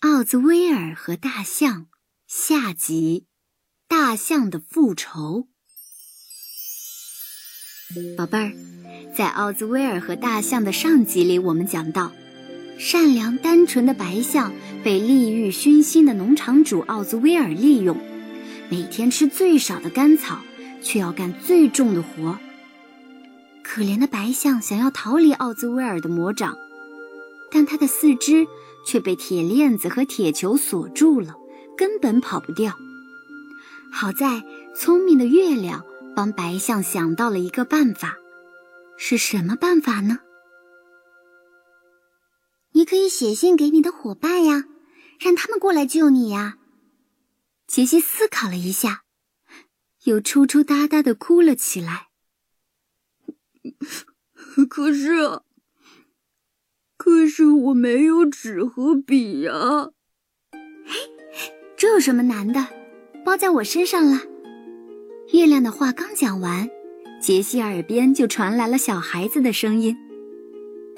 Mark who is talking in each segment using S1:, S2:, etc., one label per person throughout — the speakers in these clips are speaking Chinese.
S1: 奥兹威尔和大象下集：大象的复仇。宝贝儿，在奥兹威尔和大象的上集里，我们讲到，善良单纯的白象被利欲熏心的农场主奥兹威尔利用，每天吃最少的干草，却要干最重的活。可怜的白象想要逃离奥兹威尔的魔掌，但它的四肢。却被铁链子和铁球锁住了，根本跑不掉。好在聪明的月亮帮白象想到了一个办法，是什么办法呢？
S2: 你可以写信给你的伙伴呀，让他们过来救你呀。
S1: 杰西思考了一下，又抽抽搭搭的哭了起来。
S3: 可是。可是我没有纸和笔呀！
S1: 嘿，这有什么难的？包在我身上了。月亮的话刚讲完，杰西耳边就传来了小孩子的声音。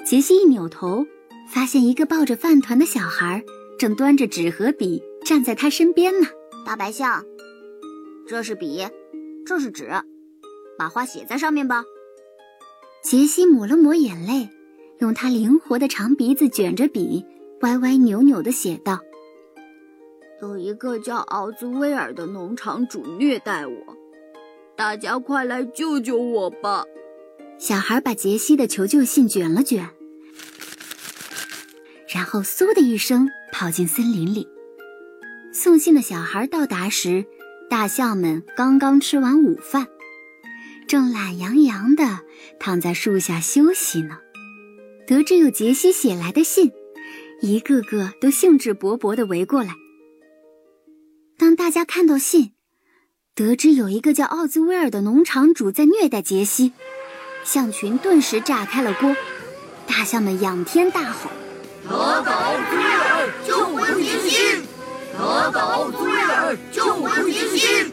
S1: 杰西一扭头，发现一个抱着饭团的小孩正端着纸和笔站在他身边呢。
S2: 大白象，这是笔，这是纸，把话写在上面吧。
S1: 杰西抹了抹眼泪。用他灵活的长鼻子卷着笔，歪歪扭扭地写道：“
S3: 有一个叫奥兹威尔的农场主虐待我，大家快来救救我吧！”
S1: 小孩把杰西的求救信卷了卷，然后嗖的一声跑进森林里。送信的小孩到达时，大象们刚刚吃完午饭，正懒洋洋地躺在树下休息呢。得知有杰西写来的信，一个个都兴致勃勃地围过来。当大家看到信，得知有一个叫奥兹威尔的农场主在虐待杰西，象群顿时炸开了锅。大象们仰天大吼：“
S4: 打倒奥兹威尔，救回杰西！打倒奥兹威尔，救回杰西！”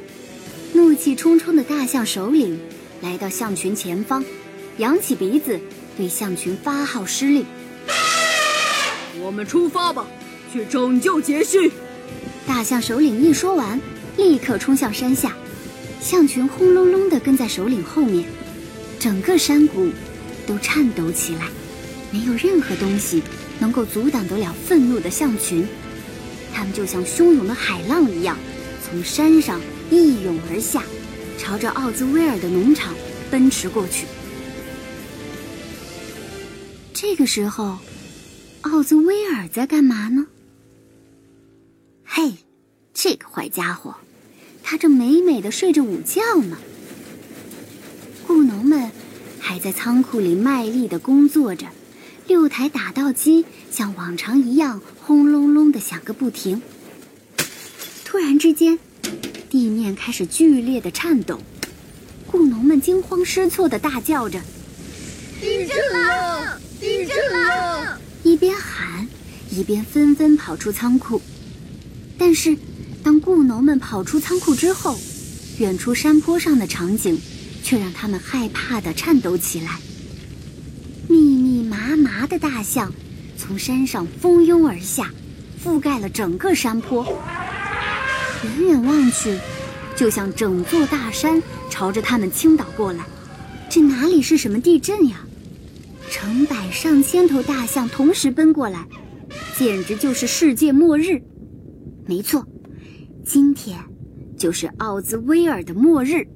S1: 怒气冲冲的大象首领来到象群前方，扬起鼻子。对象群发号施令，
S3: 我们出发吧，去拯救杰西。
S1: 大象首领一说完，立刻冲向山下，象群轰隆隆地跟在首领后面，整个山谷都颤抖起来，没有任何东西能够阻挡得了愤怒的象群，它们就像汹涌的海浪一样，从山上一涌而下，朝着奥兹威尔的农场奔驰过去。这个时候，奥兹威尔在干嘛呢？嘿，这个坏家伙，他正美美的睡着午觉呢。雇农们还在仓库里卖力的工作着，六台打稻机像往常一样轰隆隆的响个不停。突然之间，地面开始剧烈的颤抖，雇农们惊慌失措的大叫着：“
S4: 地震了！”地震了！
S1: 一边喊，一边纷纷跑出仓库。但是，当雇农们跑出仓库之后，远处山坡上的场景却让他们害怕的颤抖起来。密密麻麻的大象从山上蜂拥而下，覆盖了整个山坡。远远望去，就像整座大山朝着他们倾倒过来。这哪里是什么地震呀？成百上千头大象同时奔过来，简直就是世界末日。没错，今天就是奥兹威尔的末日。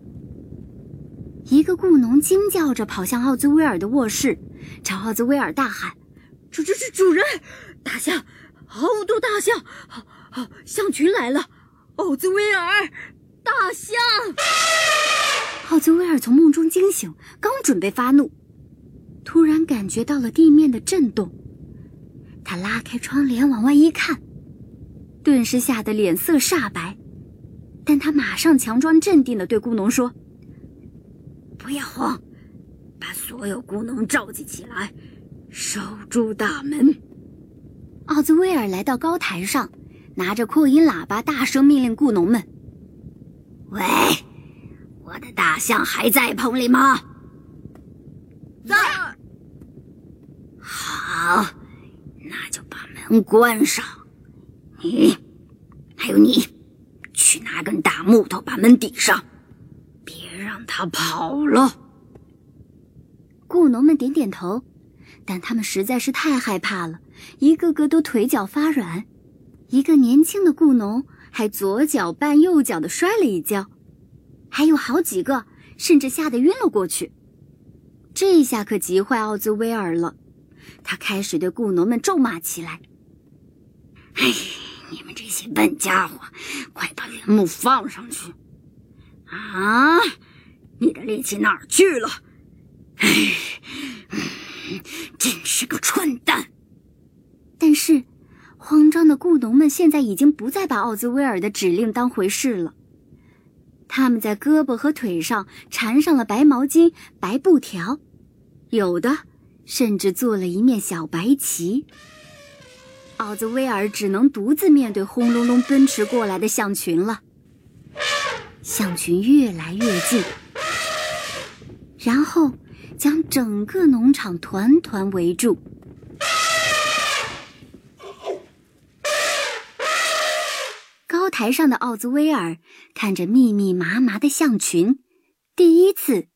S1: 一个雇农惊叫着跑向奥兹威尔的卧室，朝奥兹威尔大喊：“
S3: 主、主、主、主人，大象，好多大象，好、好，象群来了！奥兹威尔，大象！”
S1: 奥兹威尔从梦中惊醒，刚准备发怒。突然感觉到了地面的震动，他拉开窗帘往外一看，顿时吓得脸色煞白。但他马上强装镇定的对雇农说：“
S3: 不要慌，把所有雇农召集起来，守住大门。”
S1: 奥兹威尔来到高台上，拿着扩音喇叭大声命令雇农们：“
S5: 喂，我的大象还在棚里吗？”
S4: 在。
S5: 好，那就把门关上，你，还有你，去拿根大木头把门抵上，别让他跑了。
S1: 雇农们点点头，但他们实在是太害怕了，一个个都腿脚发软。一个年轻的雇农还左脚绊右脚的摔了一跤，还有好几个甚至吓得晕了过去。这下可急坏奥兹威尔了，他开始对雇农们咒骂起来：“
S5: 哎，你们这些笨家伙，快把原木放上去！啊，你的力气哪儿去了？哎，真是个蠢蛋！”
S1: 但是。慌张的雇农们现在已经不再把奥兹威尔的指令当回事了。他们在胳膊和腿上缠上了白毛巾、白布条，有的甚至做了一面小白旗。奥兹威尔只能独自面对轰隆隆奔驰过来的象群了。象群越来越近，然后将整个农场团团围住。高台上的奥兹威尔看着密密麻麻的象群，第一次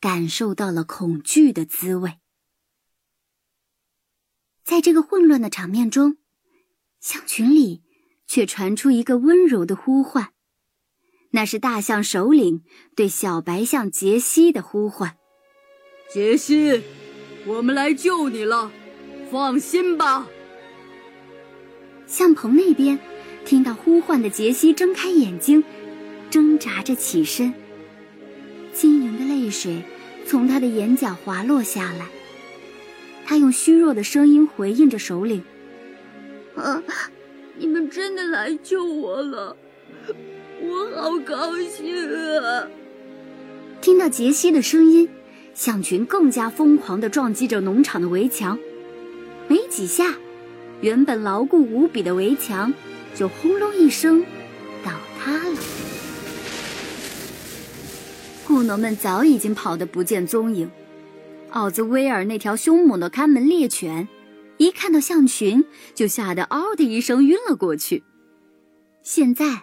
S1: 感受到了恐惧的滋味。在这个混乱的场面中，象群里却传出一个温柔的呼唤，那是大象首领对小白象杰西的呼唤：“
S3: 杰西，我们来救你了，放心吧。”
S1: 象棚那边。听到呼唤的杰西睁开眼睛，挣扎着起身。晶莹的泪水从他的眼角滑落下来。他用虚弱的声音回应着首领：“
S3: 啊，你们真的来救我了，我好高兴啊！”
S1: 听到杰西的声音，象群更加疯狂地撞击着农场的围墙。没几下，原本牢固无比的围墙。就轰隆一声，倒塌了。雇农们早已经跑得不见踪影。奥兹威尔那条凶猛的看门猎犬，一看到象群，就吓得嗷的一声晕了过去。现在，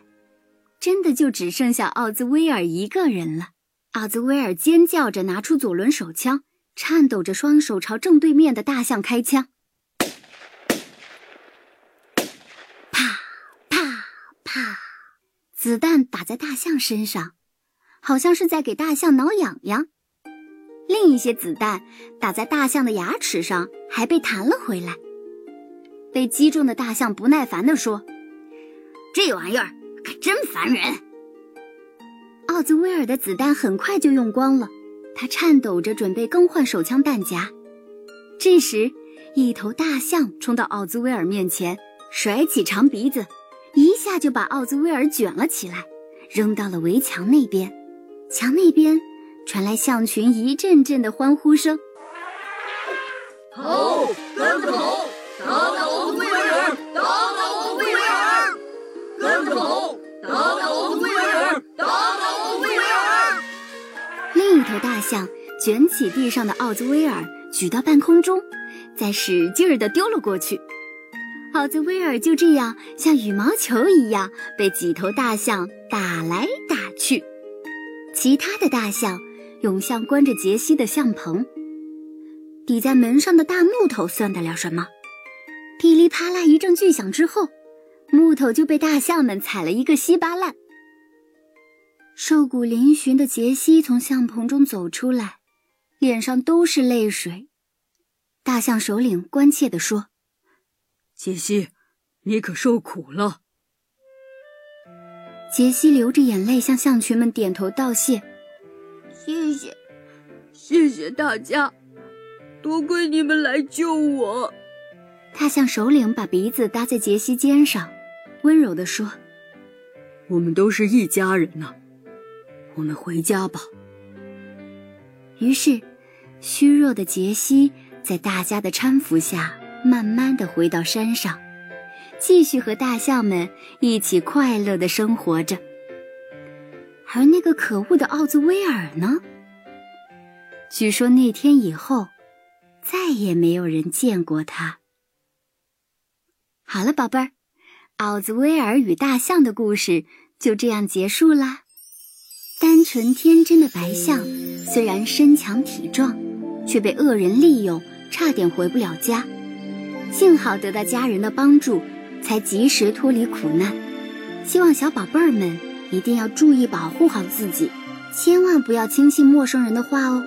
S1: 真的就只剩下奥兹威尔一个人了。奥兹威尔尖叫着拿出左轮手枪，颤抖着双手朝正对面的大象开枪。啪啪啪子弹打在大象身上，好像是在给大象挠痒痒；另一些子弹打在大象的牙齿上，还被弹了回来。被击中的大象不耐烦地说：“
S5: 这玩意儿可真烦人。”
S1: 奥兹威尔的子弹很快就用光了，他颤抖着准备更换手枪弹夹。这时，一头大象冲到奥兹威尔面前，甩起长鼻子。一下就把奥兹威尔卷了起来，扔到了围墙那边。墙那边传来象群一阵阵的欢呼声。
S4: 跑，跟着跑，打倒奥兹威尔，打倒奥兹威尔，跟着跑，打倒奥兹威尔，打倒奥兹威尔。
S1: 另一头大象卷起地上的奥兹威尔，举到半空中，再使劲儿地丢了过去。奥兹威尔就这样像羽毛球一样被几头大象打来打去，其他的大象涌向关着杰西的象棚。抵在门上的大木头算得了什么？噼里啪啦一阵巨响之后，木头就被大象们踩了一个稀巴烂。瘦骨嶙峋的杰西从象棚中走出来，脸上都是泪水。大象首领关切地说。
S3: 杰西，你可受苦了。
S1: 杰西流着眼泪向象群们点头道谢：“
S3: 谢谢，谢谢大家，多亏你们来救我。”
S1: 他向首领把鼻子搭在杰西肩上，温柔地说：“
S3: 我们都是一家人呐，我们回家吧。”
S1: 于是，虚弱的杰西在大家的搀扶下。慢慢的回到山上，继续和大象们一起快乐的生活着。而那个可恶的奥兹威尔呢？据说那天以后，再也没有人见过他。好了，宝贝儿，奥兹威尔与大象的故事就这样结束啦。单纯天真的白象，虽然身强体壮，却被恶人利用，差点回不了家。幸好得到家人的帮助，才及时脱离苦难。希望小宝贝儿们一定要注意保护好自己，千万不要轻信陌生人的话哦。